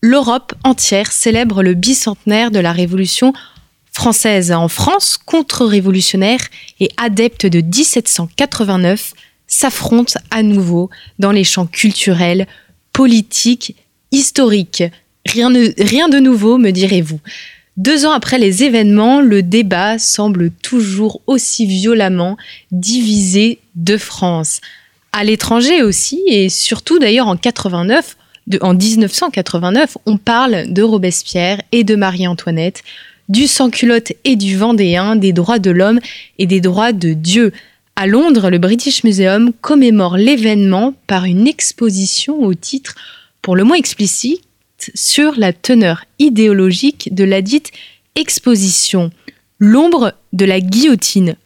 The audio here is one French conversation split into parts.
l'Europe entière célèbre le bicentenaire de la Révolution française. En France, contre-révolutionnaires et adeptes de 1789 s'affrontent à nouveau dans les champs culturels, politiques, historiques. Rien de, nouveau, me direz-vous. Deux ans après les événements, le débat semble toujours aussi violemment divisé de France. À l'étranger aussi, et surtout d'ailleurs en 89, en 1989, on parle de Robespierre et de Marie-Antoinette, du sans-culotte et du Vendéen, des droits de l'homme et des droits de Dieu. À Londres, le British Museum commémore l'événement par une exposition au titre pour le moins explicite sur la teneur idéologique de la dite exposition. L'ombre de la guillotine.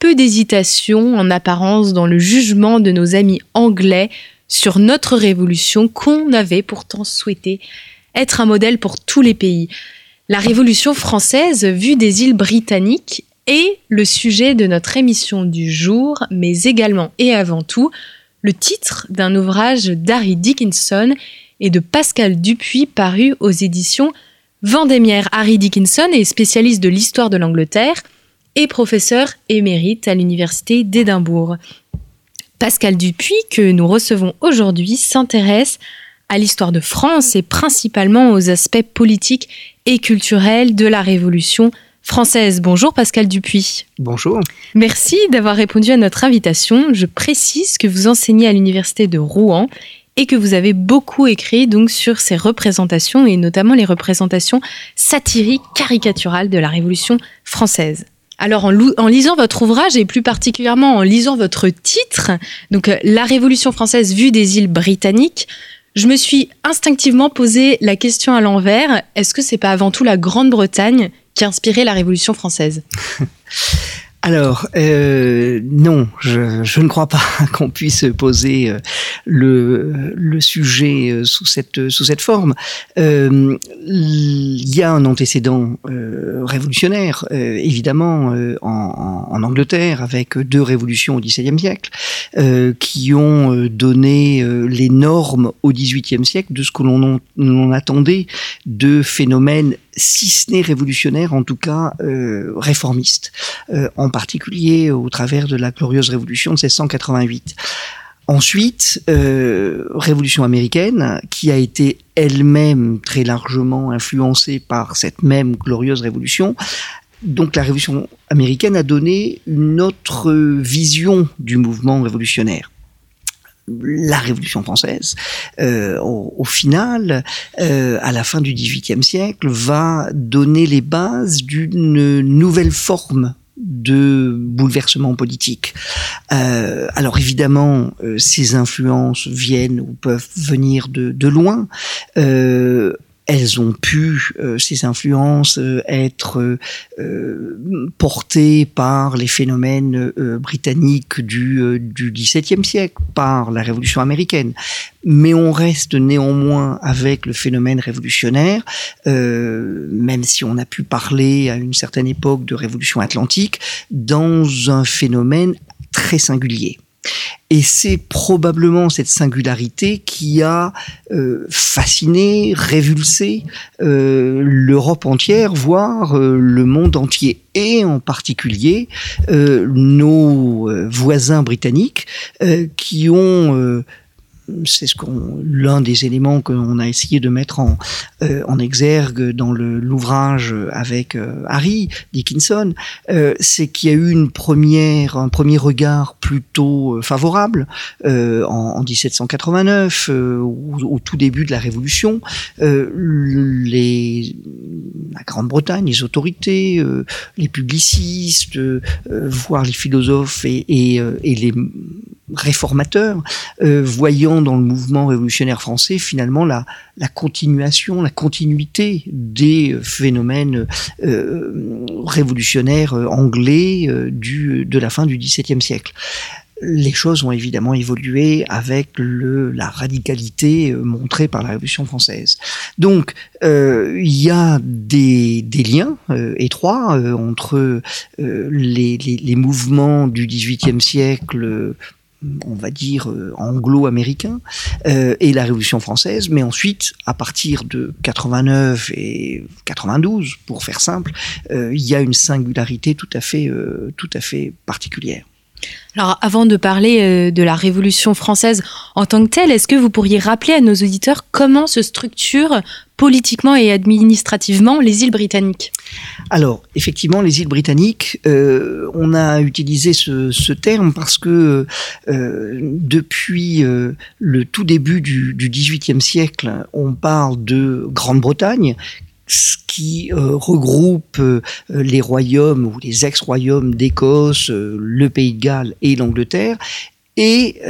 Peu d'hésitation en apparence dans le jugement de nos amis anglais sur notre révolution qu'on avait pourtant souhaité être un modèle pour tous les pays. La révolution française vue des îles britanniques est le sujet de notre émission du jour, mais également et avant tout le titre d'un ouvrage d'Harry Dickinson et de Pascal Dupuis paru aux éditions Vendémiaire. Harry Dickinson est spécialiste de l'histoire de l'Angleterre et professeur émérite à l'université d'Édimbourg. Pascal Dupuis, que nous recevons aujourd'hui, s'intéresse à l'histoire de France et principalement aux aspects politiques et culturels de la Révolution française. Bonjour Pascal Dupuis. Bonjour. Merci d'avoir répondu à notre invitation. Je précise que vous enseignez à l'université de Rouen et que vous avez beaucoup écrit donc sur ces représentations et notamment les représentations satiriques caricaturales de la Révolution française. Alors en, lisant votre ouvrage et plus particulièrement en lisant votre titre, donc euh, La Révolution française vue des îles britanniques, je me suis instinctivement posé la question à l'envers est-ce que c'est pas avant tout la Grande-Bretagne qui a inspiré la Révolution française? Alors, euh, non, je, ne crois pas qu'on puisse poser euh, le, sujet euh, sous cette, forme. Il y a un antécédent révolutionnaire, évidemment, en, en, Angleterre, avec deux révolutions au XVIIe siècle, qui ont donné les normes au XVIIIe siècle de ce que l'on attendait de phénomènes si ce n'est révolutionnaire, en tout cas euh, réformiste, euh, en particulier au travers de la glorieuse révolution de 1688. Ensuite, euh, révolution américaine, qui a été elle-même très largement influencée par cette même glorieuse révolution. Donc la révolution américaine a donné une autre vision du mouvement révolutionnaire la Révolution française, euh, au, final, euh, à la fin du XVIIIe siècle, va donner les bases d'une nouvelle forme de bouleversement politique. Euh, alors évidemment, ces influences viennent ou peuvent venir de, de loin elles ont pu, euh, ces influences, euh, être euh, portées par les phénomènes britanniques du, du XVIIe siècle, par la Révolution américaine. Mais on reste néanmoins avec le phénomène révolutionnaire, même si on a pu parler à une certaine époque de révolution atlantique, dans un phénomène très singulier. Et c'est probablement cette singularité qui a euh, fasciné, révulsé euh, l'Europe entière, voire euh, le monde entier, et en particulier nos voisins britanniques qui ont c'est ce qu'on l'un des éléments qu'on a essayé de mettre en, euh, en exergue dans l'ouvrage avec euh, Harry Dickinson, euh, c'est qu'il y a eu une première, un premier regard plutôt favorable en, en, 1789, au, au, tout début de la Révolution. les la Grande-Bretagne, les autorités, les publicistes, voire les philosophes et, et, et les réformateurs, voyant dans le mouvement révolutionnaire français finalement la, la continuation, la continuité des phénomènes révolutionnaires anglais du, de la fin du XVIIe siècle les choses ont évidemment évolué avec le, la radicalité euh, montrée par la Révolution française. Donc, euh, il y a des, des liens euh, étroits entre les, les, les, mouvements du XVIIIe siècle on va dire anglo-américain et la Révolution française, mais ensuite, à partir de 89 et 92, pour faire simple, il y a une singularité tout à fait, tout à fait particulière. Alors, avant de parler euh, de la Révolution française en tant que telle, est-ce que vous pourriez rappeler à nos auditeurs comment se structurent politiquement et administrativement les îles britanniques? Alors, effectivement, les îles britanniques, euh, on a utilisé ce, terme parce que euh, depuis le tout début du, du XVIIIe siècle, on parle de Grande-Bretagne qui euh, regroupe euh, les royaumes ou les ex-royaumes d'Écosse, euh, le Pays de Galles et l'Angleterre, et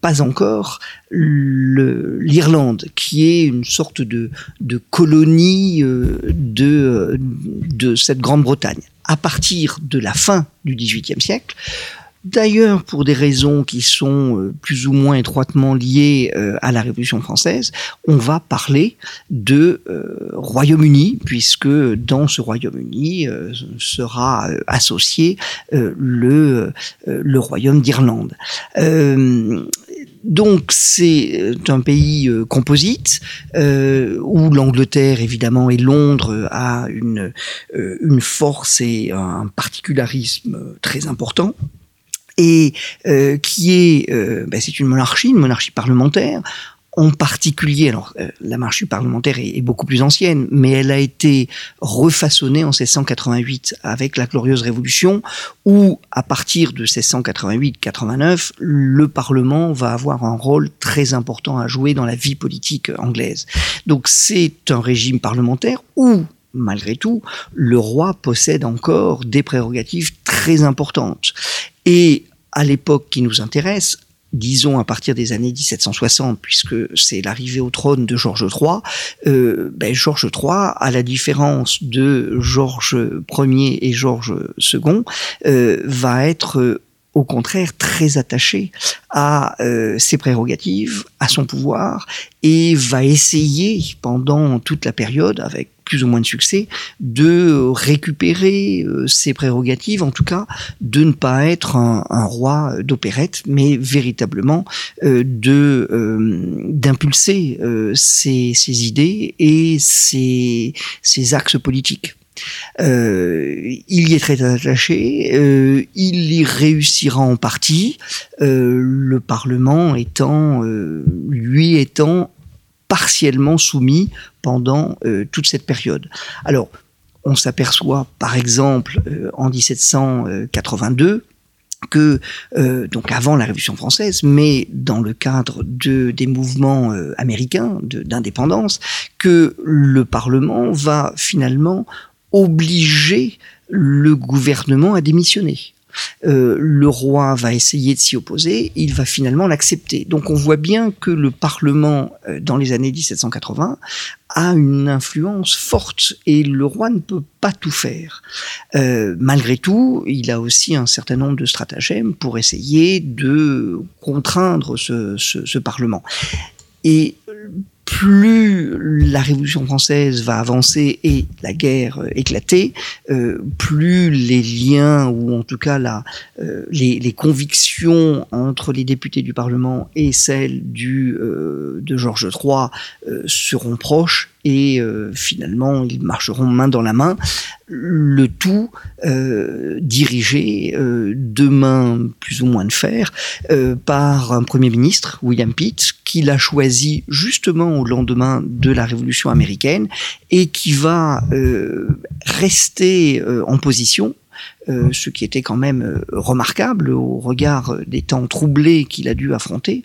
pas encore l'Irlande, qui est une sorte de, colonie de cette Grande-Bretagne. À partir de la fin du XVIIIe siècle, D'ailleurs, pour des raisons qui sont euh, plus ou moins étroitement liées euh, à la Révolution française, on va parler de euh, Royaume-Uni, puisque dans ce Royaume-Uni sera associé le, Royaume d'Irlande. Donc c'est un pays composite où l'Angleterre évidemment et Londres a une force et un particularisme très important et euh, qui est, euh, ben, c'est une monarchie, une monarchie parlementaire. En particulier, alors euh, la monarchie parlementaire est, beaucoup plus ancienne, mais elle a été refaçonnée en 1688 avec la glorieuse Révolution, où à partir de 1688-89, le Parlement va avoir un rôle très important à jouer dans la vie politique anglaise. Donc c'est un régime parlementaire où malgré tout, le roi possède encore des prérogatives très importantes. Et à l'époque qui nous intéresse, disons à partir des années 1760, puisque c'est l'arrivée au trône de Georges III, euh, ben Georges III, à la différence de Georges Ier et Georges II, euh, va être au contraire très attaché à euh, ses prérogatives, à son pouvoir, et va essayer pendant toute la période, avec plus ou moins de succès, de récupérer euh, ses prérogatives, en tout cas de ne pas être un, roi d'opérette, mais véritablement euh, d'impulser ses, idées et ses axes politiques. Euh, il y est très attaché, euh, il y réussira en partie, euh, le Parlement étant, lui étant partiellement soumis pendant toute cette période. Alors, on s'aperçoit par exemple en 1782 que donc avant la Révolution française, mais dans le cadre de des mouvements américains d'indépendance, que le Parlement va finalement obliger le gouvernement à démissionner. Euh, le roi va essayer de s'y opposer, il va finalement l'accepter. Donc on voit bien que le Parlement, euh, dans les années 1780, a une influence forte et le roi ne peut pas tout faire. Euh, malgré tout, il a aussi un certain nombre de stratagèmes pour essayer de contraindre ce, ce, Parlement. Et plus la Révolution française va avancer et la guerre euh, éclater, euh, plus les liens ou en tout cas la, euh, les, convictions entre les députés du Parlement et celles du, de Georges III seront proches et finalement ils marcheront main dans la main. Le tout euh, dirigé euh, de main plus ou moins de fer euh, par un premier ministre, William Pitt, qui l'a choisi justement au lendemain de la Révolution américaine et qui va rester en position ce qui était quand même remarquable au regard des temps troublés qu'il a dû affronter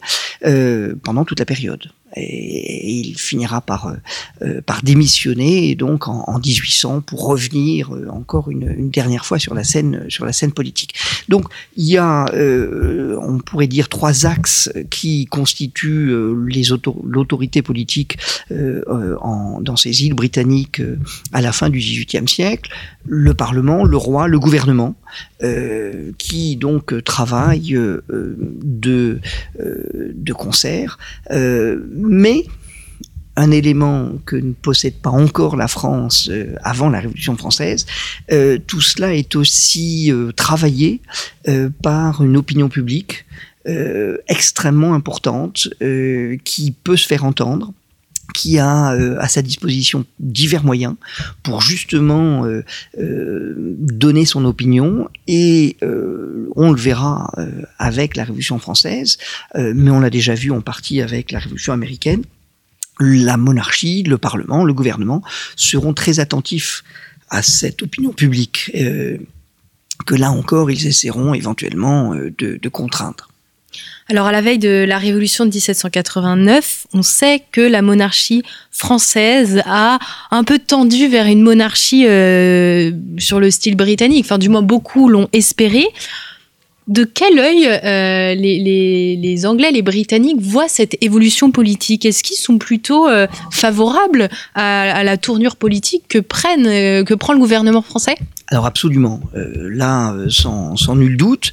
pendant toute la période et il finira par, euh, euh, démissionner et donc en, en 1800 pour revenir euh, encore une, dernière fois sur la scène sur la scène politique. Donc il y a, on pourrait dire trois axes qui constituent l'autorité politique en, dans ces îles britanniques à la fin du XVIIIe siècle le Parlement, le roi, le gouvernement, euh, qui donc travaillent euh, euh, de concert. mais un élément que ne possède pas encore la France avant la Révolution française, tout cela est aussi travaillé par une opinion publique extrêmement importante qui peut se faire entendre qui a euh, à sa disposition divers moyens pour justement euh, euh, donner son opinion et on le verra avec la Révolution française, mais on l'a déjà vu en partie avec la Révolution américaine. La monarchie, le Parlement, le gouvernement seront très attentifs à cette opinion publique que là encore ils essaieront éventuellement de, de contraindre. Alors à la veille de la Révolution de 1789, on sait que la monarchie française a un peu tendu vers une monarchie euh, sur le style britannique. Enfin, du moins, beaucoup l'ont espéré. De quel œil euh, les, Anglais, les Britanniques voient cette évolution politique? Est-ce qu'ils sont plutôt euh, favorables à, la tournure politique que, que prend le gouvernement français? Alors absolument, là sans, sans, nul doute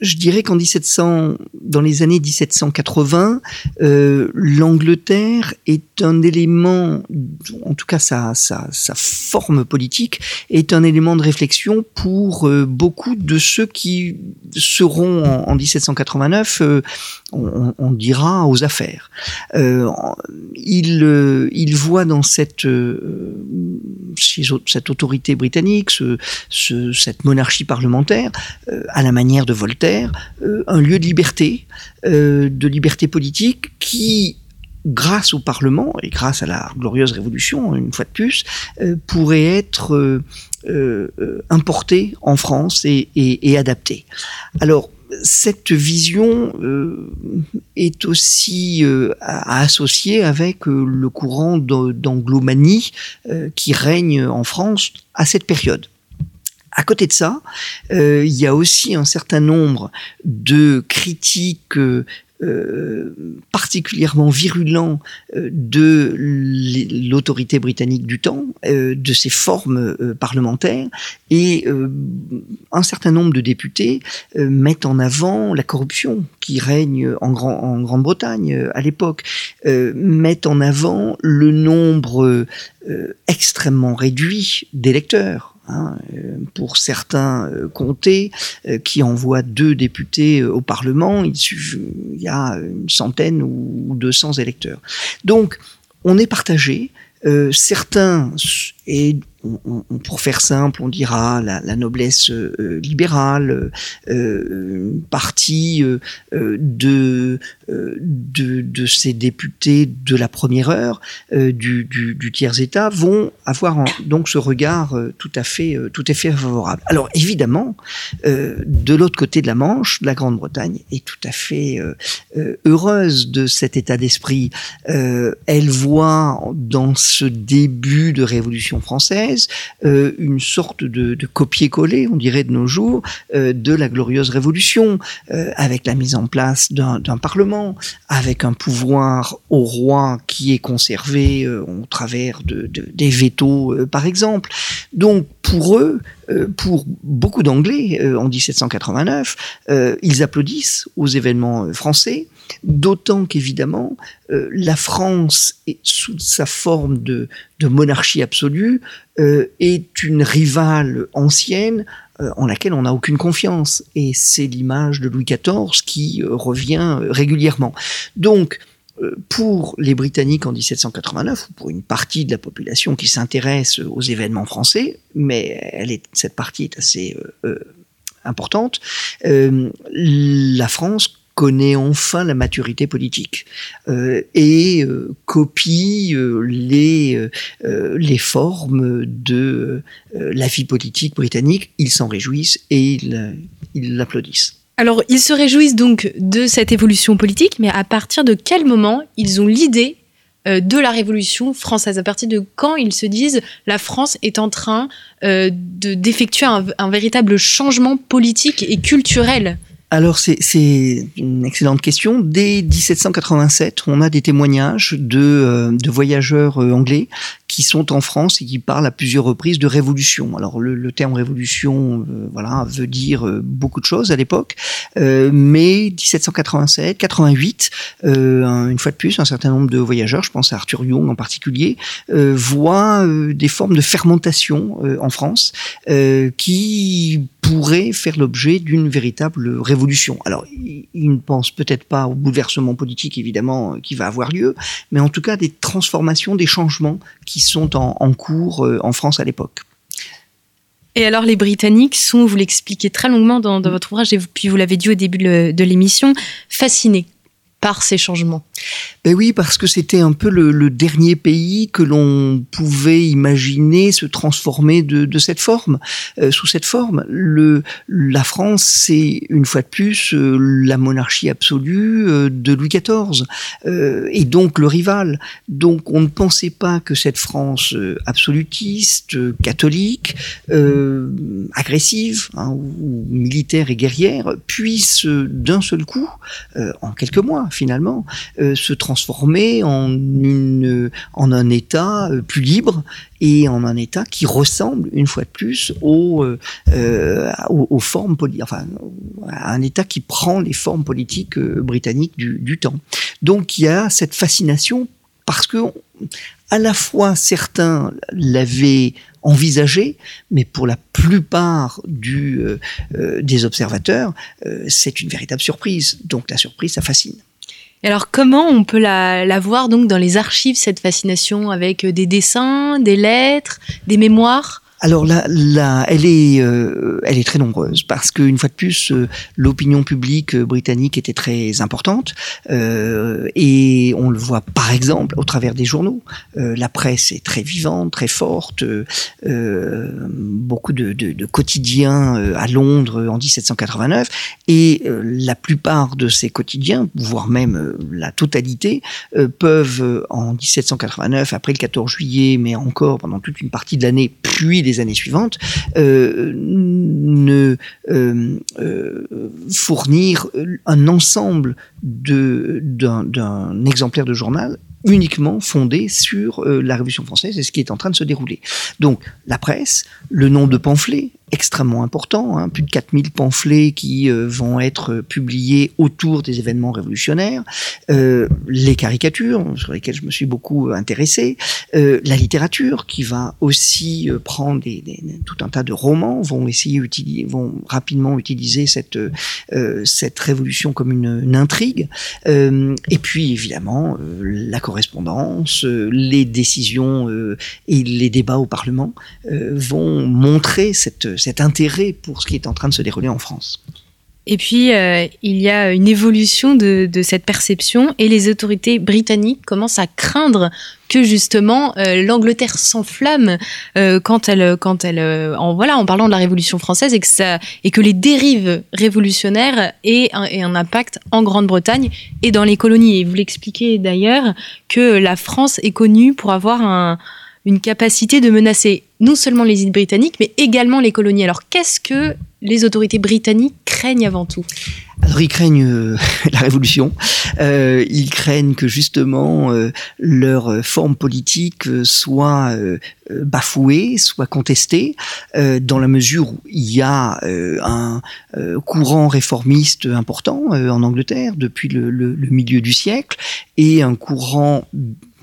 je dirais qu'en 1700, dans les années 1780, euh, l'Angleterre est un élément, en tout cas sa, forme politique, est un élément de réflexion pour euh, beaucoup de ceux qui seront en, 1789, euh, on, dira, aux affaires. Euh, il, il voit dans cette autorité britannique, ce, ce, cette monarchie parlementaire, à la manière de Voltaire, euh, un lieu de liberté, euh, de liberté politique qui grâce au Parlement et grâce à la glorieuse révolution, une fois de plus, euh, pourrait être importé en France et, et, adapté. Alors, cette vision est aussi à, associer avec le courant d'anglomanie qui règne en France à cette période. À côté de ça, euh, il y a aussi un certain nombre de critiques euh, particulièrement virulents euh, de l'autorité britannique du temps, de ses formes parlementaires, et un certain nombre de députés mettent en avant la corruption qui règne en, en Grande-Bretagne à l'époque, mettent en avant le nombre extrêmement réduit d'électeurs Hein, euh, pour certains euh, comtés euh, qui envoient deux députés au Parlement, il, y a une centaine ou 200 électeurs. Donc, on est partagé. certains, et pour faire simple, on dira la, noblesse euh, libérale, euh, une partie euh, de, ces députés de la première heure du, du, du, tiers état vont avoir donc ce regard tout à fait tout à fait favorable. Alors évidemment, de l'autre côté de la Manche, la Grande-Bretagne est tout à fait heureuse de cet état d'esprit. elle voit dans ce début de révolution française euh, une sorte de, copier-coller, on dirait de nos jours, euh, de la glorieuse révolution, euh, avec la mise en place d'un parlement, avec un pouvoir au roi qui est conservé au travers de, des vétos, par exemple. Donc pour eux, pour beaucoup d'Anglais en 1789, ils applaudissent aux événements français D'autant qu'évidemment, euh, la France, sous sa forme de, monarchie absolue, euh, est une rivale ancienne euh, en laquelle on n'a aucune confiance. Et c'est l'image de Louis XIV qui revient régulièrement. Donc, pour les Britanniques en 1789, ou pour une partie de la population qui s'intéresse aux événements français, mais cette partie est assez importante, la France connaît enfin la maturité politique et copie les, les formes de la vie politique britannique. Ils s'en réjouissent et ils l'applaudissent. Alors, ils se réjouissent donc de cette évolution politique, mais à partir de quel moment ils ont l'idée euh, de la Révolution française? À partir de quand ils se disent la France est en train euh, d'effectuer un, véritable changement politique et culturel? Alors c'est une excellente question. Dès 1787, on a des témoignages de, euh, de voyageurs anglais qui sont en France et qui parlent à plusieurs reprises de révolution. Alors le, le terme révolution, euh, voilà, veut dire euh, beaucoup de choses à l'époque, euh, mais 1787, 88, une fois de plus, un certain nombre de voyageurs, je pense à Arthur Young en particulier, voient des formes de fermentation en France qui pourraient faire l'objet d'une véritable révolution. Alors, ils ne pensent peut-être pas au bouleversement politique, évidemment, qui va avoir lieu, mais en tout cas des transformations, des changements qui sont en, cours euh, en France à l'époque. Et alors les Britanniques sont, vous l'expliquez très longuement dans, votre ouvrage, et puis vous l'avez dit au début de l'émission, fascinés par ces changements. Ben oui, parce que c'était un peu le, dernier pays que l'on pouvait imaginer se transformer de, cette forme, euh, sous cette forme. La France, c'est une fois de plus euh, la monarchie absolue euh, de Louis XIV, et donc le rival. Donc on ne pensait pas que cette France absolutiste, catholique, agressive, hein, ou militaire et guerrière, puisse d'un seul coup, en quelques mois, finalement, se transformer en, un État euh, plus libre et en un État qui ressemble, une fois de plus, aux, euh, aux, formes politiques, enfin, à un État qui prend les formes politiques britanniques du, temps. Donc il y a cette fascination parce que à la fois certains l'avaient envisagé, mais pour la plupart des observateurs, c'est une véritable surprise. Donc la surprise, ça fascine alors comment on peut la, voir donc dans les archives, cette fascination, avec euh, des dessins, des lettres, des mémoires? Alors là, là, elle est, euh, elle est très nombreuse parce qu'une fois de plus, euh, l'opinion publique britannique était très importante euh, et on le voit par exemple au travers des journaux. la presse est très vivante, très forte. beaucoup de, de, de quotidiens à Londres en 1789 et la plupart de ces quotidiens, voire même la totalité, peuvent en 1789, après le 14 juillet, mais encore pendant toute une partie de l'année, puis les années suivantes, euh, ne euh, euh, fournir un ensemble d'un exemplaire de journal uniquement fondé sur la Révolution française et ce qui est en train de se dérouler. Donc la presse, le nombre de pamphlets, extrêmement important, hein, plus de 4000 pamphlets qui euh, vont être publiés autour des événements révolutionnaires, euh, les caricatures sur lesquelles je me suis beaucoup intéressé, euh, la littérature qui va aussi euh, prendre des, des, tout un tas de romans, vont essayer utiliser, vont rapidement utiliser cette euh, cette révolution comme une, une intrigue, et puis évidemment la correspondance, les décisions et les débats au Parlement vont montrer cette cet intérêt pour ce qui est en train de se dérouler en France. Et puis, euh, il y a une évolution de, cette perception et les autorités britanniques commencent à craindre que justement euh, l'Angleterre s'enflamme euh, quand elle, quand elle, en voilà, en parlant de la Révolution française et que les dérives révolutionnaires aient un impact en Grande-Bretagne et dans les colonies. Et vous l'expliquez d'ailleurs que la France est connue pour avoir un, une capacité de menacer non seulement les îles britanniques, mais également les colonies. Alors qu'est-ce que les autorités britanniques craignent avant tout? Alors ils craignent euh, la révolution, euh, ils craignent que justement euh, leur forme politique soit bafouée, soit contestée, dans la mesure où il y a un courant réformiste important en Angleterre depuis le, le, milieu du siècle et un courant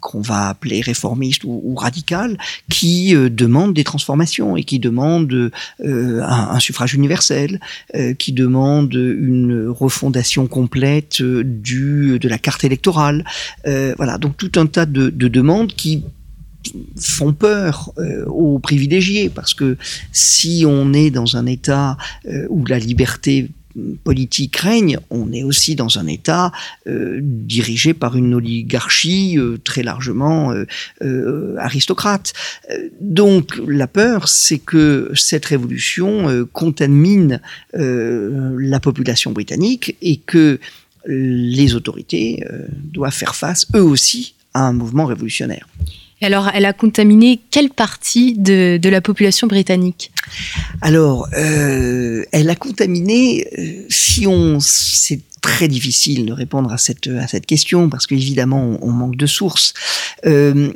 qu'on va appeler réformiste ou, radical, qui euh, demande des transformations et qui demande euh, un, suffrage universel, euh, qui demande une refondation complète du de la carte électorale. voilà, donc tout un tas de demandes qui font peur aux privilégiés parce que si on est dans un État où la liberté politique règne, on est aussi dans un État euh, dirigé par une oligarchie euh, très largement euh, aristocrate. Donc la peur, c'est que cette révolution contamine la population britannique et que les autorités doivent faire face, eux aussi, à un mouvement révolutionnaire. Alors, elle a contaminé quelle partie de, la population britannique? Alors, euh, elle a contaminé, euh, si on, c'est très difficile de répondre à cette, à cette question parce qu'évidemment, on, manque de sources. Euh,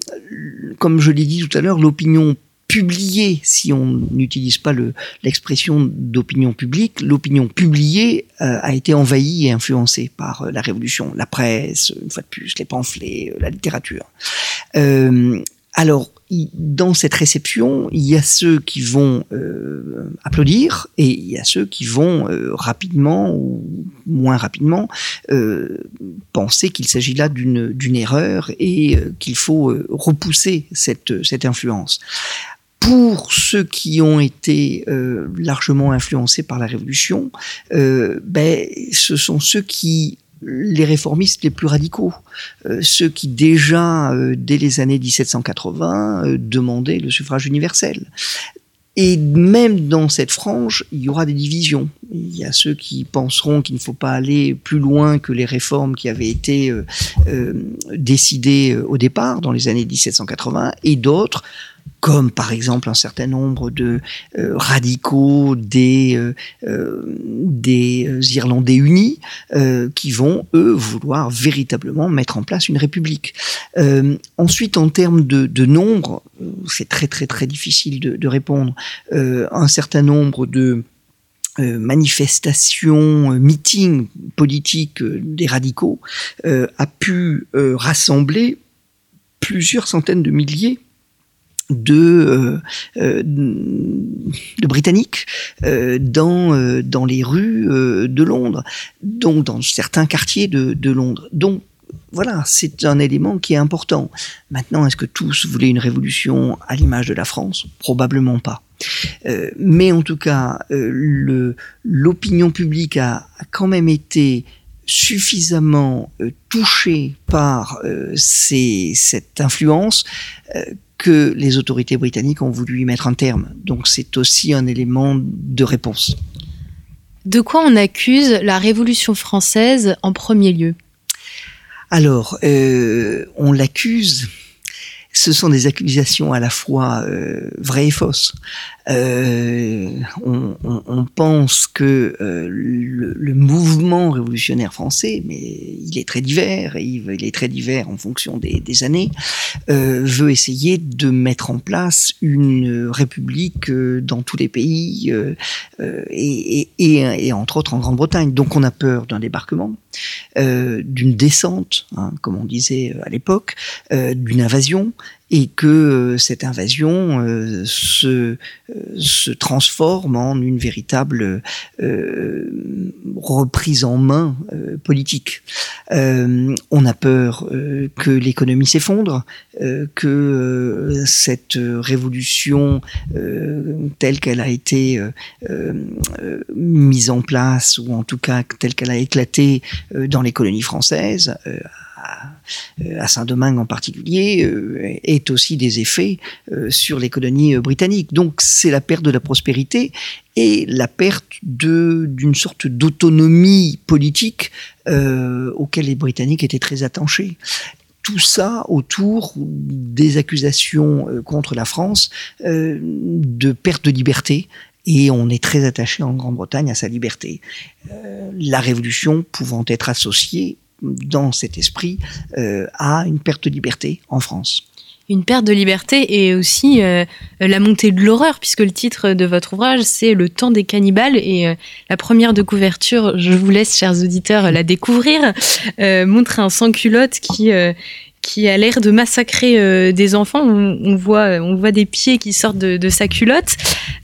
comme je l'ai dit tout à l'heure, l'opinion publiée, si on n'utilise pas l'expression d'opinion publique, l'opinion publiée a été envahie et influencée par la Révolution, la presse, une fois de plus, les pamphlets, la littérature. Euh, alors, dans cette réception, il y a ceux qui vont euh, applaudir et il y a ceux qui vont euh, rapidement ou moins rapidement penser qu'il s'agit là d'une erreur et qu'il faut repousser cette, cette influence. Pour ceux qui ont été largement influencés par la Révolution, ben, ce sont ceux qui les réformistes les plus radicaux, euh, ceux qui déjà, euh, dès les années 1780, euh, demandaient le suffrage universel. Et même dans cette frange, il y aura des divisions. Il y a ceux qui penseront qu'il ne faut pas aller plus loin que les réformes qui avaient été décidées au départ, dans les années 1780, et d'autres comme par exemple un certain nombre de euh, radicaux des, euh, euh, des Irlandais unis, qui vont, eux, vouloir véritablement mettre en place une république. ensuite, en termes de, de nombre, c'est très très très difficile de, de répondre. un certain nombre de manifestations, meetings politiques des radicaux a pu rassembler plusieurs centaines de milliers de, euh, euh, de Britanniques euh, dans, dans les rues de Londres, donc dans certains quartiers de, de Londres. Donc voilà, c'est un élément qui est important. Maintenant, est-ce que tous voulaient une révolution à l'image de la France? Probablement pas. mais en tout cas, l'opinion publique a, a, quand même été suffisamment touchée par ces, cette influence que les autorités britanniques ont voulu y mettre un terme. Donc c'est aussi un élément de réponse. De quoi on accuse la Révolution française en premier lieu? Alors, euh, on l'accuse ce sont des accusations à la fois euh, vraies et fausses. Euh, on, pense que euh, le, le, mouvement révolutionnaire français, mais il est très divers, et il, est très divers en fonction des, années, veut essayer de mettre en place une république dans tous les pays, et, entre autres en Grande-Bretagne. Donc on a peur d'un débarquement, d'une descente, hein, comme on disait à l'époque, d'une invasion, et que euh, cette invasion euh, se, euh, se transforme en une véritable reprise en main politique. on a peur que l'économie s'effondre, que cette révolution telle qu'elle a été mise en place, ou en tout cas telle qu'elle a éclaté dans les colonies françaises, Saint-Domingue en particulier, euh, est aussi des effets euh, sur l'économie euh, britannique. Donc c'est la perte de la prospérité et la perte d'une sorte d'autonomie politique auquel les Britanniques étaient très attachés tout ça autour des accusations contre la France de perte de liberté. Et on est très attaché en Grande-Bretagne à sa liberté. la Révolution pouvant être associée dans cet esprit euh, à une perte de liberté en France une perte de liberté et aussi euh, la montée de l'horreur, puisque le titre de votre ouvrage, c'est Le temps des cannibales. Et euh, la première de couverture, je vous laisse, chers auditeurs, la découvrir, montre un sans-culotte qui qui a l'air de massacrer euh, des enfants. On, voit, on voit des pieds qui sortent de, sa culotte.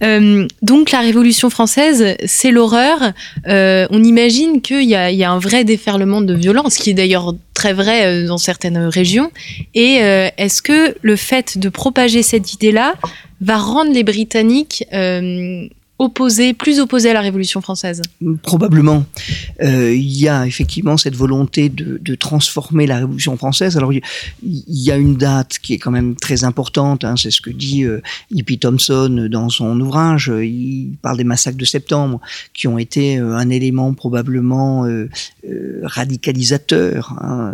Euh, donc la Révolution française, c'est l'horreur. Euh, on imagine qu'il y, y, a un vrai déferlement de violence, qui est d'ailleurs très vrai dans certaines régions. Et est-ce que le fait de propager cette idée-là va rendre les Britanniques opposé, plus opposé à la Révolution française Probablement. Euh, il y a effectivement cette volonté de, transformer la Révolution française. Alors il y, a une date qui est quand même très importante, hein, c'est ce que dit euh, Hippie Thompson dans son ouvrage. Il parle des massacres de septembre, qui ont été euh, un élément probablement euh, radicalisateur, hein,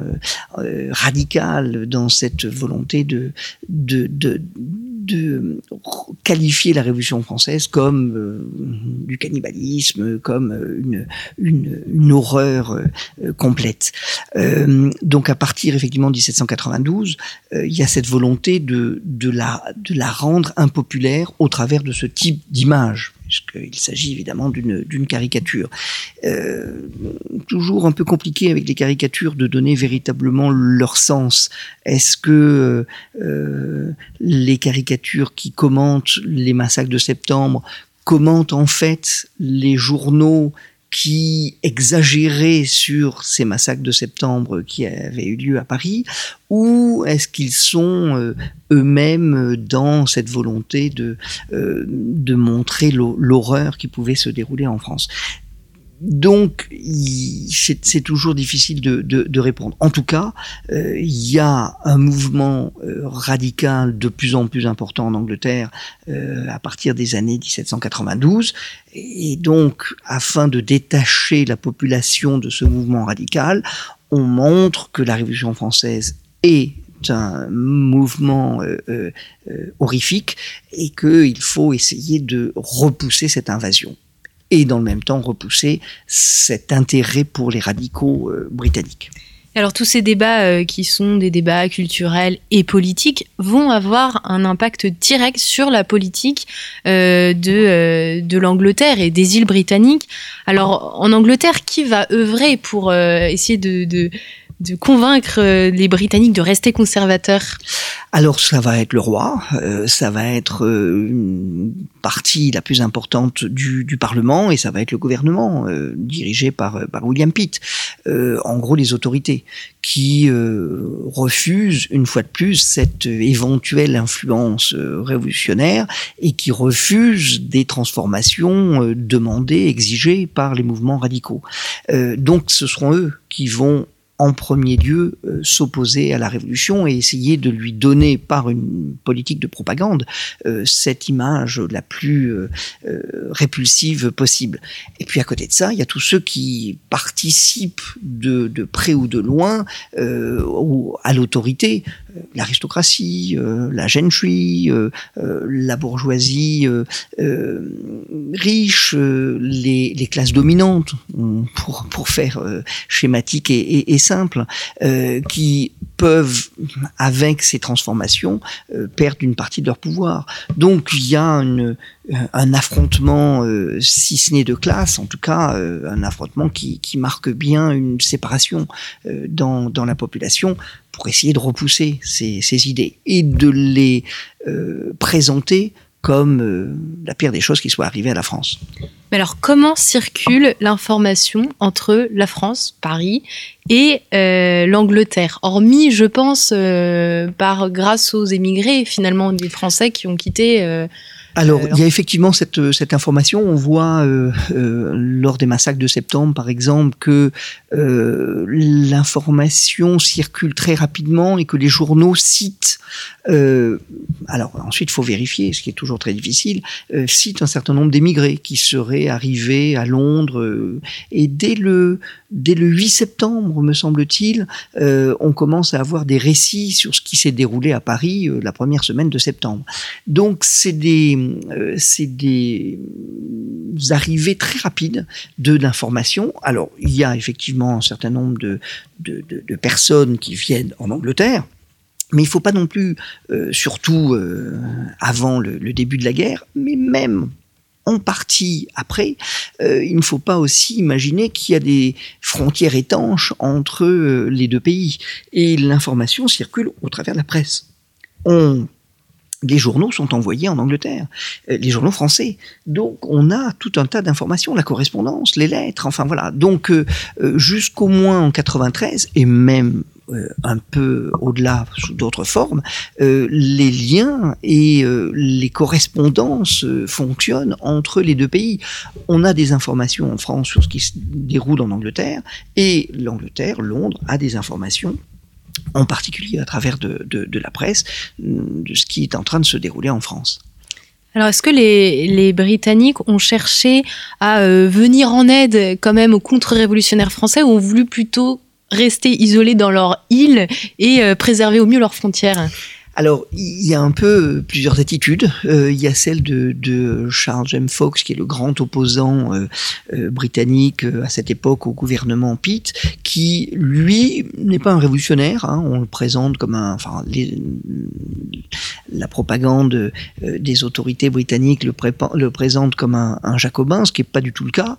radical dans cette volonté de de qualifier la Révolution française comme euh, du cannibalisme, comme euh, une, horreur euh, complète. donc à partir effectivement de 1792, il y a cette volonté de la rendre impopulaire au travers de ce type d'image puisqu'il s'agit évidemment d'une caricature. Euh, toujours un peu compliqué avec les caricatures de donner véritablement leur sens. Est-ce que euh, les caricatures qui commentent les massacres de septembre commentent en fait les journaux qui exagéraient sur ces massacres de septembre qui avaient eu lieu à Paris, ou est-ce qu'ils sont euh, eux-mêmes dans cette volonté de, euh, de montrer l'horreur qui pouvait se dérouler en France? Donc, c'est toujours difficile de, répondre. En tout cas, euh, il y a un mouvement euh, radical de plus en plus important en Angleterre euh, à partir des années 1792. Et donc, afin de détacher la population de ce mouvement radical, on montre que la Révolution française est un mouvement horrifique et qu'il faut essayer de repousser cette invasion et dans le même temps repousser cet intérêt pour les radicaux euh, britanniques. Alors tous ces débats euh, qui sont des débats culturels et politiques vont avoir un impact direct sur la politique euh, de, de l'Angleterre et des îles britanniques. Alors en Angleterre, qui va œuvrer pour essayer de, de, de convaincre euh, les Britanniques de rester conservateurs Alors ça va être le roi, euh, ça va être euh, une partie la plus importante du, du Parlement et ça va être le gouvernement dirigé par, par William Pitt. en gros les autorités qui refusent une fois de plus cette éventuelle influence révolutionnaire et qui refusent des transformations demandées, exigées par les mouvements radicaux. donc ce seront eux qui vont en premier lieu euh, s'opposer à la révolution et essayer de lui donner par une politique de propagande euh, cette image la plus euh, répulsive possible. Et puis à côté de ça, il y a tous ceux qui participent de, de près ou de loin à l'autorité, l'aristocratie, la gentry, la bourgeoisie riche, les, les, classes dominantes, pour, pour faire schématique et, et, et euh, qui peuvent, avec ces transformations, euh, perdre une partie de leur pouvoir. Donc il y a une, un affrontement, euh, si ce n'est de classe, en tout cas un affrontement qui, marque bien une séparation dans, la population pour essayer de repousser ces idées et de les présenter comme euh, la pire des choses qui soit arrivée à la France. Mais alors, comment circule l'information entre la France, Paris, et euh, l'Angleterre? Hormis, je pense, euh, par grâce aux émigrés, finalement, des Français qui ont quitté alors, il y a effectivement cette, euh, cette information. On voit euh, euh, lors des massacres de septembre, par exemple, que euh, l'information circule très rapidement et que les journaux citent. Euh, alors ensuite, il faut vérifier, ce qui est toujours très difficile. Euh, citent un certain nombre d'émigrés qui seraient arrivés à Londres et dès le dès le 8 septembre, me semble-t-il, on commence à avoir des récits sur ce qui s'est déroulé à Paris la première semaine de septembre. Donc c'est des euh, c'est des arrivées très rapides de l'information. Alors, il y a effectivement un certain nombre de, personnes qui viennent en Angleterre. Mais il ne faut pas non plus, euh, surtout euh, avant le, début de la guerre, mais même en partie après, il ne faut pas aussi imaginer qu'il y a des frontières étanches entre les deux pays. Et l'information circule au travers de la presse. On les journaux sont envoyés en Angleterre, euh, les journaux français. Donc on a tout un tas d'informations, la correspondance, les lettres, enfin voilà. Donc euh, euh, jusqu'au moins en 93 et même un peu au-delà sous d'autres formes, les liens et les correspondances fonctionnent entre les deux pays. On a des informations en France sur ce qui se déroule en Angleterre et l'Angleterre, Londres, a des informations en particulier à travers de, la presse, de ce qui est en train de se dérouler en France. Alors, est-ce que les, Britanniques ont cherché à euh, venir en aide quand même aux contre-révolutionnaires français ou ont voulu plutôt rester isolés dans leur île et euh, préserver au mieux leurs frontières? Alors, il y a un peu plusieurs attitudes. Euh, il y a celle de, Charles James Fox, qui est le grand opposant euh, euh, britannique à cette époque au gouvernement Pitt, qui, lui, n'est pas un révolutionnaire. Hein. on le présente comme un... Enfin, la propagande des autorités britanniques le, présente comme un, jacobin, ce qui n'est pas du tout le cas.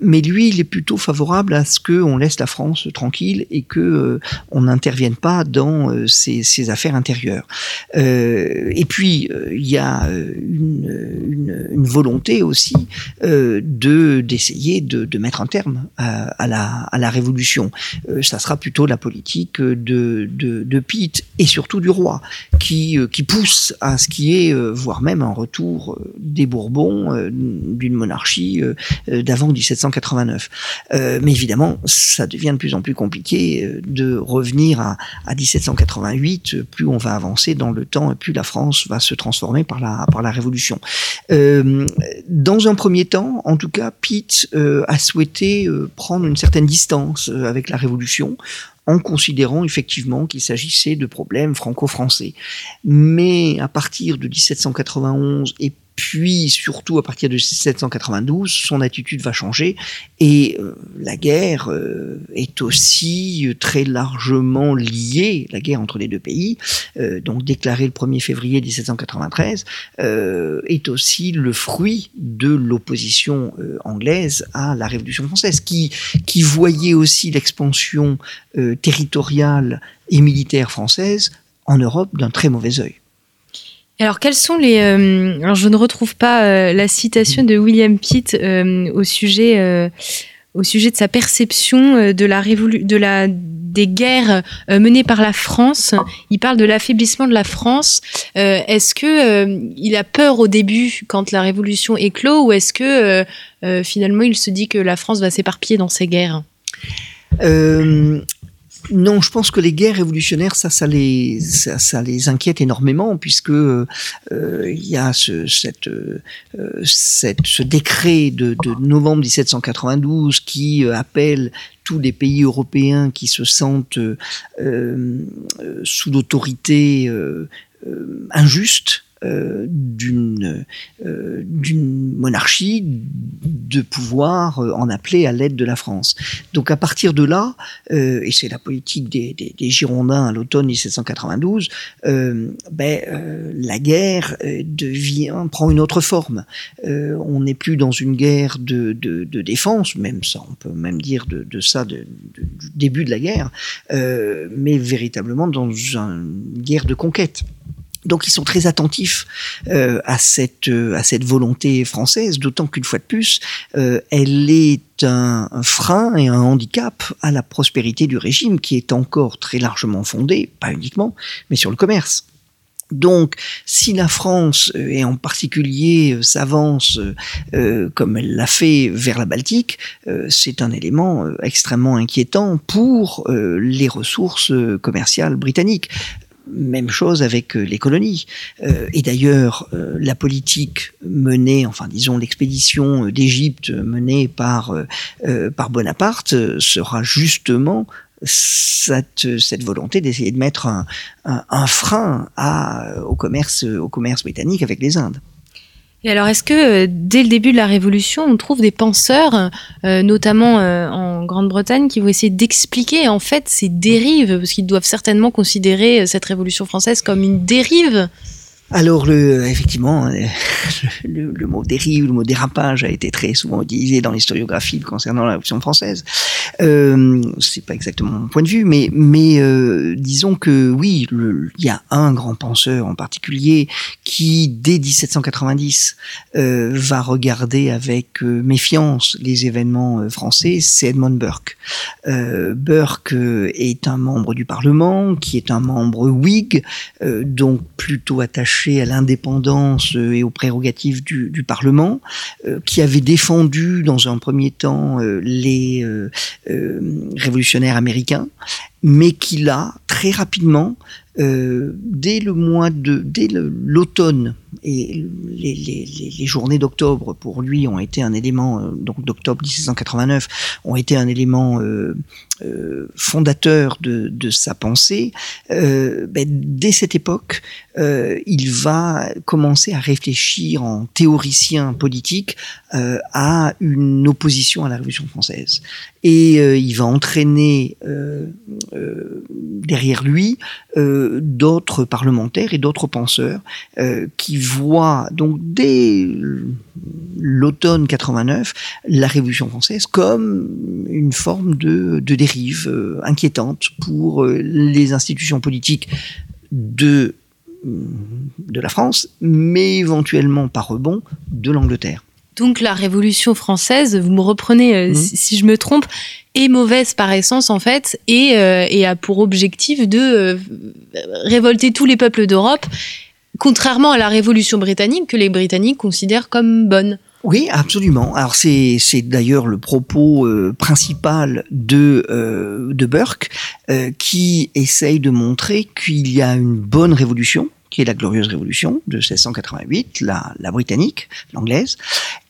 mais lui, il est plutôt favorable à ce qu'on laisse la France tranquille et que on n'intervienne pas dans ses affaires intérieures. Euh, et puis, euh, il y a euh, une, volonté aussi de d'essayer de, de, mettre un terme à, la, à la révolution. Ça sera plutôt la politique de, de, de Pitt et surtout du roi qui, qui pousse à ce qui est, voire même un retour des Bourbons, d'une monarchie d'avant 1789. mais évidemment, ça devient de plus en plus compliqué de revenir à, à 1788. Plus on va avancer dans le temps, plus la France va se transformer par la, par la Révolution. Euh, dans un premier temps, en tout cas, Pitt euh, a souhaité euh, prendre une certaine distance avec la Révolution en considérant effectivement qu'il s'agissait de problèmes franco-français. Mais à partir de 1791 et puis surtout à partir de 1792, son attitude va changer et euh, la guerre euh, est aussi euh, très largement liée, la guerre entre les deux pays, donc déclarée le 1er février 1793, est aussi le fruit de l'opposition anglaise à la Révolution française, qui, qui voyait aussi l'expansion territoriale et militaire française en Europe d'un très mauvais œil alors, quels sont les. Euh, alors, je ne retrouve pas euh, la citation de William Pitt euh, au, sujet, au sujet de sa perception de la, de la des guerres menées par la France. Il parle de l'affaiblissement de la France. est-ce que il a peur au début quand la révolution éclot ou est-ce que finalement il se dit que la France va s'éparpiller dans ces guerres? Non, je pense que les guerres révolutionnaires, ça, ça les, ça, inquiète énormément, puisque euh, il y a ce, euh, décret de, novembre 1792 qui euh, appelle tous les pays européens qui se sentent sous l'autorité injuste euh, d'une euh, d'une monarchie de pouvoir euh, en appeler à l'aide de la France. Donc à partir de là, et c'est la politique des, Girondins à l'automne 1792, ben, la guerre devient prend une autre forme. on n'est plus dans une guerre de, défense, même ça, on peut même dire de ça du début de la guerre, mais véritablement dans une guerre de conquête. Donc ils sont très attentifs euh, à cette euh, à cette volonté française, d'autant qu'une fois de plus, euh, elle est un, frein et un handicap à la prospérité du régime, qui est encore très largement fondé, pas uniquement, mais sur le commerce. Donc, si la France, et en particulier s'avance comme elle l'a fait vers la Baltique, c'est un élément extrêmement inquiétant pour les ressources commerciales britanniques. Même chose avec euh, les colonies. Euh, et d'ailleurs, euh, la politique menée, enfin disons l'expédition d'Égypte menée par, par Bonaparte sera justement cette, volonté d'essayer de mettre un, frein au, commerce, au commerce britannique avec les Indes. Et alors, est-ce que euh, dès le début de la Révolution, on trouve des penseurs, euh, notamment euh, en Grande-Bretagne, qui vont essayer d'expliquer en fait ces dérives, parce qu'ils doivent certainement considérer cette Révolution française comme une dérive alors, effectivement, euh, le, le, mot dérive, le mot dérapage a été très souvent utilisé dans l'historiographie concernant la Révolution française. Euh, c'est pas exactement mon point de vue, mais, mais euh, disons que oui, il y a un grand penseur en particulier qui, dès 1790, euh, va regarder avec euh, méfiance les événements français, c'est Edmund Burke. Burke est un membre du Parlement, qui est un membre Whig, donc plutôt attaché à l'indépendance euh, et aux prérogatives du, Parlement, euh, qui avait défendu dans un premier temps euh, les révolutionnaires américains, mais qui l'a très rapidement dès le mois de, dès l'automne et les, journées d'octobre pour lui ont été un élément, donc d'octobre 1789, ont été un élément euh, euh, fondateur de, sa pensée. Euh, ben, dès cette époque, il va commencer à réfléchir en théoricien politique à une opposition à la Révolution française. Et il va entraîner derrière lui d'autres parlementaires et d'autres penseurs euh, qui voient donc dès l'automne 89 la Révolution française comme une forme de, de dérive euh, inquiétante pour euh, les institutions politiques de de la France, mais éventuellement par rebond de l'Angleterre. Donc la Révolution française, vous me reprenez euh, mmh. si, si, je me trompe, est mauvaise par essence en fait et, euh, et a pour objectif de euh, révolter tous les peuples d'Europe, contrairement à la Révolution britannique que les Britanniques considèrent comme bonne. Oui, absolument. Alors c'est d'ailleurs le propos euh, principal de euh, Burke euh, qui essaye de montrer qu'il y a une bonne révolution qui est la glorieuse révolution de 1688, la, la britannique, l'anglaise,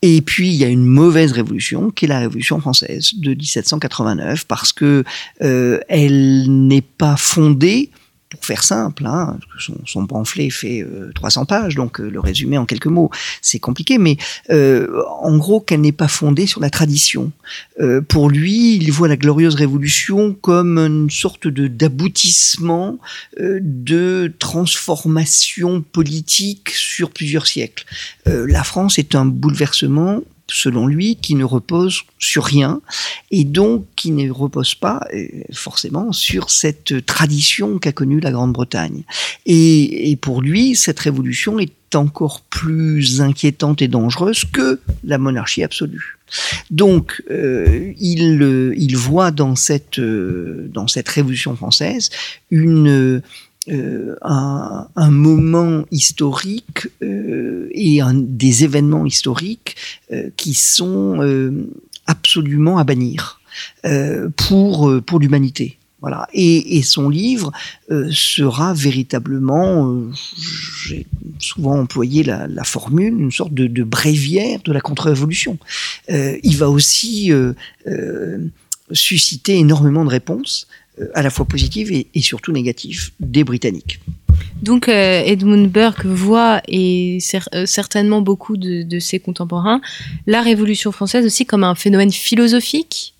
et puis il y a une mauvaise révolution qui est la révolution française de 1789 parce que elle n'est pas fondée pour faire simple, hein, son, son, pamphlet fait euh, 300 pages, donc euh, le résumé en quelques mots, c'est compliqué, mais euh, en gros qu'elle n'est pas fondée sur la tradition. Euh, pour lui, il voit la glorieuse révolution comme une sorte de d'aboutissement euh, de transformation politique sur plusieurs siècles. Euh, la France est un bouleversement selon lui, qui ne repose sur rien et donc qui ne repose pas euh, forcément sur cette tradition qu'a connue la Grande-Bretagne. Et, et, pour lui, cette révolution est encore plus inquiétante et dangereuse que la monarchie absolue. Donc, euh, il, il voit dans cette, euh, dans cette révolution française une euh, un, moment historique euh, et des événements historiques euh, qui sont absolument à bannir pour, pour l'humanité. Voilà. Et, son livre sera véritablement, j'ai souvent employé la, la, formule, une sorte de, de bréviaire de la contre-révolution. il va aussi susciter énormément de réponses à la fois positive et, surtout négative des Britanniques. Donc euh, Edmund Burke voit, et euh, certainement beaucoup de, ses contemporains, la Révolution française aussi comme un phénomène philosophique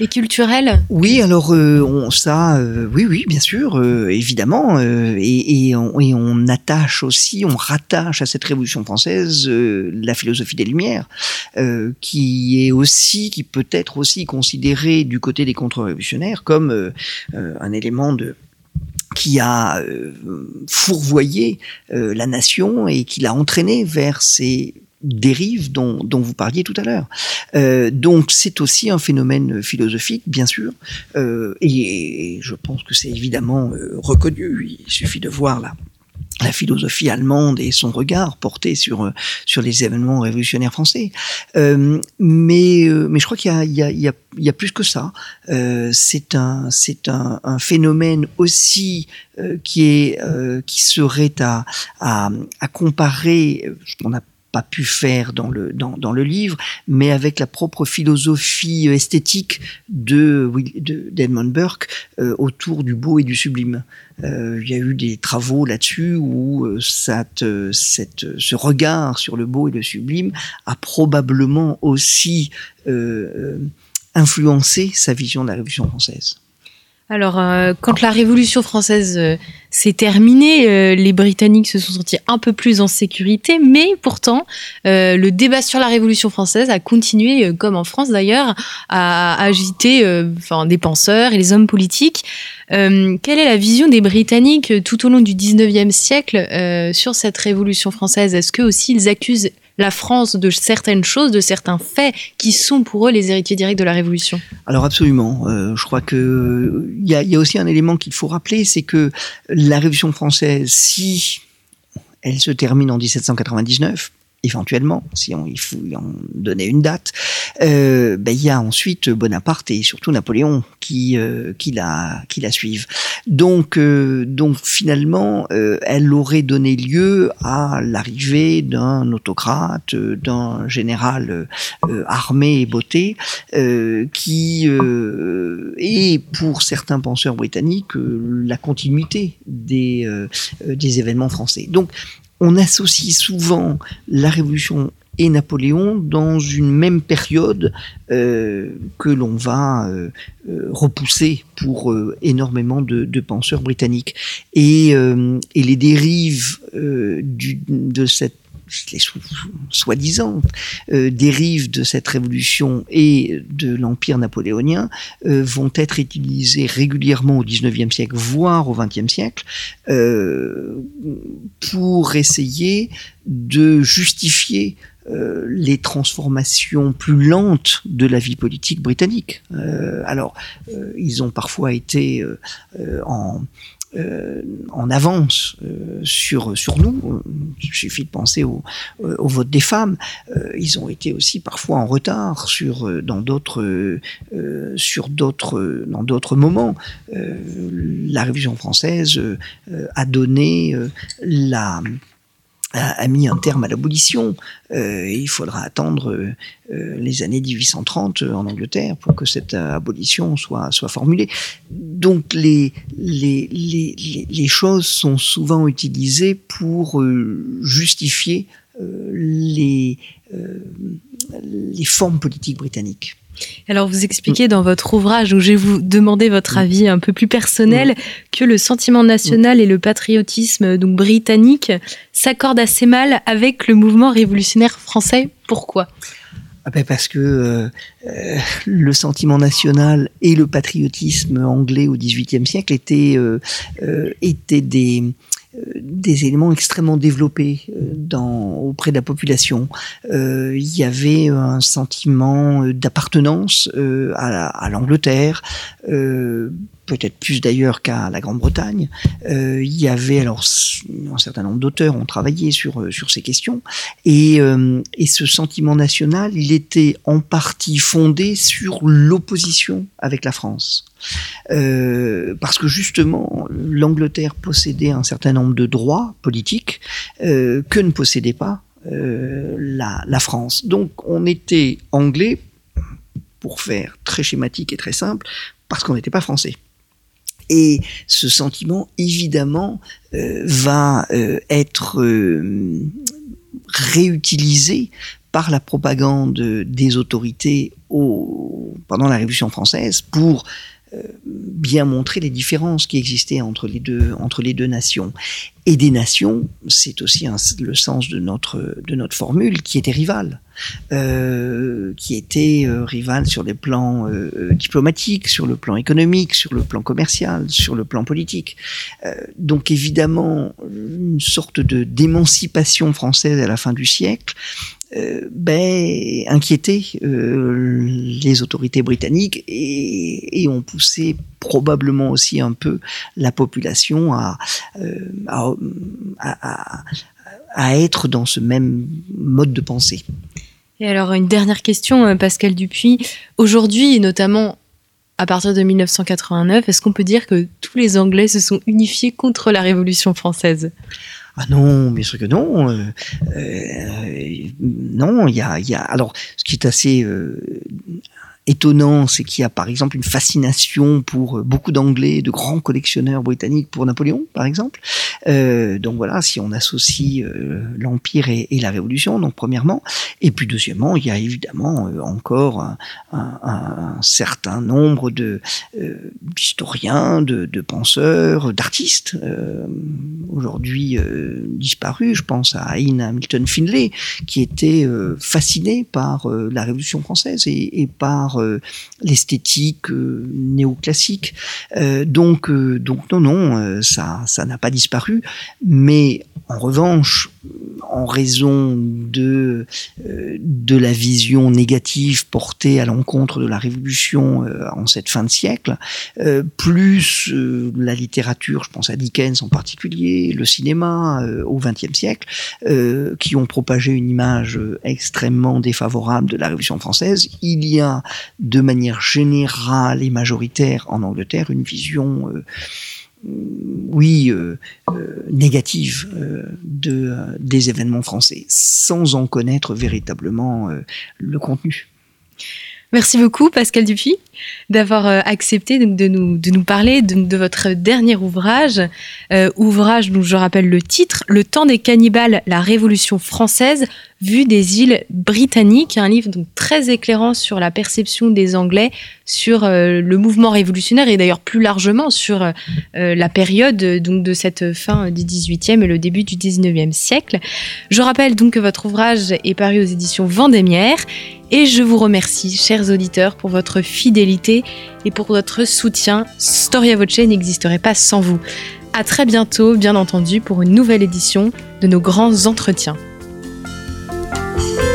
et culturel Oui, alors euh, ça, euh, oui, oui, bien sûr, euh, évidemment, et, on, attache aussi, on rattache à cette Révolution française la philosophie des Lumières, qui est aussi, qui peut être aussi considérée du côté des contre-révolutionnaires comme un élément de qui a fourvoyé la nation et qui l'a entraîné vers ces dérives dont, dont, vous parliez tout à l'heure. Euh, donc c'est aussi un phénomène philosophique, bien sûr, euh, et, je pense que c'est évidemment euh, reconnu. Il suffit de voir là la philosophie allemande et son regard porté sur sur les événements révolutionnaires français. Mais mais je crois qu'il y, y, y, y a, plus que ça. C'est un c'est un, phénomène aussi qui est qui serait à à, comparer a pas pu faire dans le, livre, mais avec la propre philosophie esthétique de, d'Edmund Burke euh, autour du beau et du sublime. Euh, il y a eu des travaux là-dessus où euh, ce regard sur le beau et le sublime a probablement aussi euh, influencé sa vision de la Révolution française. Alors, euh, quand la Révolution française euh, s'est terminée, euh, les Britanniques se sont sentis un peu plus en sécurité, mais pourtant, le débat sur la Révolution française a continué, comme en France d'ailleurs, à, agiter enfin, des penseurs et les hommes politiques. quelle est la vision des Britanniques tout au long du 19e siècle sur cette Révolution française? Est-ce que aussi ils accusent la France de certaines choses, de certains faits qui sont pour eux les héritiers directs de la Révolution Alors absolument. Euh, je crois que il y, a, aussi un élément qu'il faut rappeler, c'est que la Révolution française, si elle se termine en 1799, éventuellement, si on, il faut en donner une date, euh, ben, il y a ensuite Bonaparte et surtout Napoléon qui, euh, qui, la, qui la suivent. Donc, euh, donc finalement, euh, elle aurait donné lieu à l'arrivée d'un autocrate, d'un général armé et beauté, qui est pour certains penseurs britanniques la continuité des, des événements français. Donc on associe souvent la Révolution et Napoléon dans une même période euh, que l'on va euh, euh, repousser pour énormément de, penseurs britanniques. Et, les dérives de cette les soi-disant euh, dérives de cette révolution et de l'empire napoléonien euh, vont être utilisées régulièrement au XIXe siècle, voire au XXe siècle, euh, pour essayer de justifier les transformations plus lentes de la vie politique britannique. alors, ils ont parfois été en, euh, en avance euh, sur, sur nous. Il suffit de penser au, euh, vote des femmes. ils ont été aussi parfois en retard sur, dans d'autres, sur d'autres, dans d'autres moments. la Révolution française a donné la a, mis un terme à l'abolition. Euh, il faudra attendre euh, les années 1830 en Angleterre pour que cette abolition soit, soit formulée. Donc les, les, les, les choses sont souvent utilisées pour euh, justifier les, les formes politiques britanniques. Alors vous expliquez dans votre ouvrage, où je vais vous demander votre mm. avis un peu plus personnel, mm. que le sentiment national et le patriotisme donc britannique s'accordent assez mal avec le mouvement révolutionnaire français. Pourquoi? Ah ben parce que euh, euh, le sentiment national et le patriotisme anglais au XVIIIe siècle étaient, euh, étaient des, des éléments extrêmement développés euh, dans, auprès de la population. Euh, il y avait un sentiment d'appartenance euh, à l'Angleterre, peut-être plus d'ailleurs qu'à la Grande-Bretagne. il y avait alors un certain nombre d'auteurs ont travaillé sur sur ces questions et, et ce sentiment national, il était en partie fondé sur l'opposition avec la France. Euh, parce que justement, l'Angleterre possédait un certain nombre de droits politiques euh, que ne possédait pas euh, la, France. Donc on était anglais, pour faire très schématique et très simple, parce qu'on n'était pas français. Et ce sentiment, évidemment, va être réutilisé par la propagande des autorités au, pendant la Révolution française pour bien montrer les différences qui existaient entre les deux, nations. Et des nations, c'est aussi le sens de notre, formule, qui étaient rivales. Euh, qui étaient euh, rivales sur les plans euh, diplomatiques, sur le plan économique, sur le plan commercial, sur le plan politique. donc évidemment, une sorte de d'émancipation française à la fin du siècle euh, ben, euh, les autorités britanniques et, ont poussé probablement aussi un peu la population à, euh, à, à, être dans ce même mode de pensée. Et alors une dernière question, Pascal Dupuis. Aujourd'hui, et notamment à partir de 1989, est-ce qu'on peut dire que tous les Anglais se sont unifiés contre la Révolution française? Ah non, bien sûr que non. Euh, euh, non, il y a, y a, Alors, ce qui est assez euh, étonnant, c'est qu'il y a par exemple une fascination pour beaucoup d'Anglais, de grands collectionneurs britanniques pour Napoléon, par exemple. Euh, donc voilà, si on associe euh, l'Empire et, la Révolution, donc premièrement. Et puis deuxièmement, il y a évidemment euh, encore un, un, certain nombre de d'historiens, de, de, penseurs, d'artistes, aujourd'hui disparus. Je pense à Ian Hamilton Finlay, qui était fasciné par la Révolution française et, et par l'esthétique néoclassique. donc, donc non, non, ça, ça n'a pas disparu, mais en revanche, en raison de, euh, de la vision négative portée à l'encontre de la Révolution euh, en cette fin de siècle, euh, plus la littérature, je pense à Dickens en particulier, le cinéma au XXe siècle, qui ont propagé une image extrêmement défavorable de la Révolution française, il y a de manière générale et majoritaire en Angleterre une vision oui, euh, euh, négative euh, de, des événements français, sans en connaître véritablement le contenu. Merci beaucoup Pascal Dupuis d'avoir accepté de nous, de nous parler de, votre dernier ouvrage. ouvrage dont je rappelle le titre, Le temps des cannibales, la Révolution française, vue des îles britanniques. Un livre donc très éclairant sur la perception des Anglais sur euh, le mouvement révolutionnaire et d'ailleurs plus largement sur euh, euh, la période donc de cette fin du 18e et le début du 19e siècle. Je rappelle donc que votre ouvrage est paru aux éditions Vendémiaire et je vous remercie, chers auditeurs, pour votre fidélité et pour votre soutien. Storia Voce n'existerait pas sans vous. À très bientôt, bien entendu, pour une nouvelle édition de nos grands entretiens. Bye.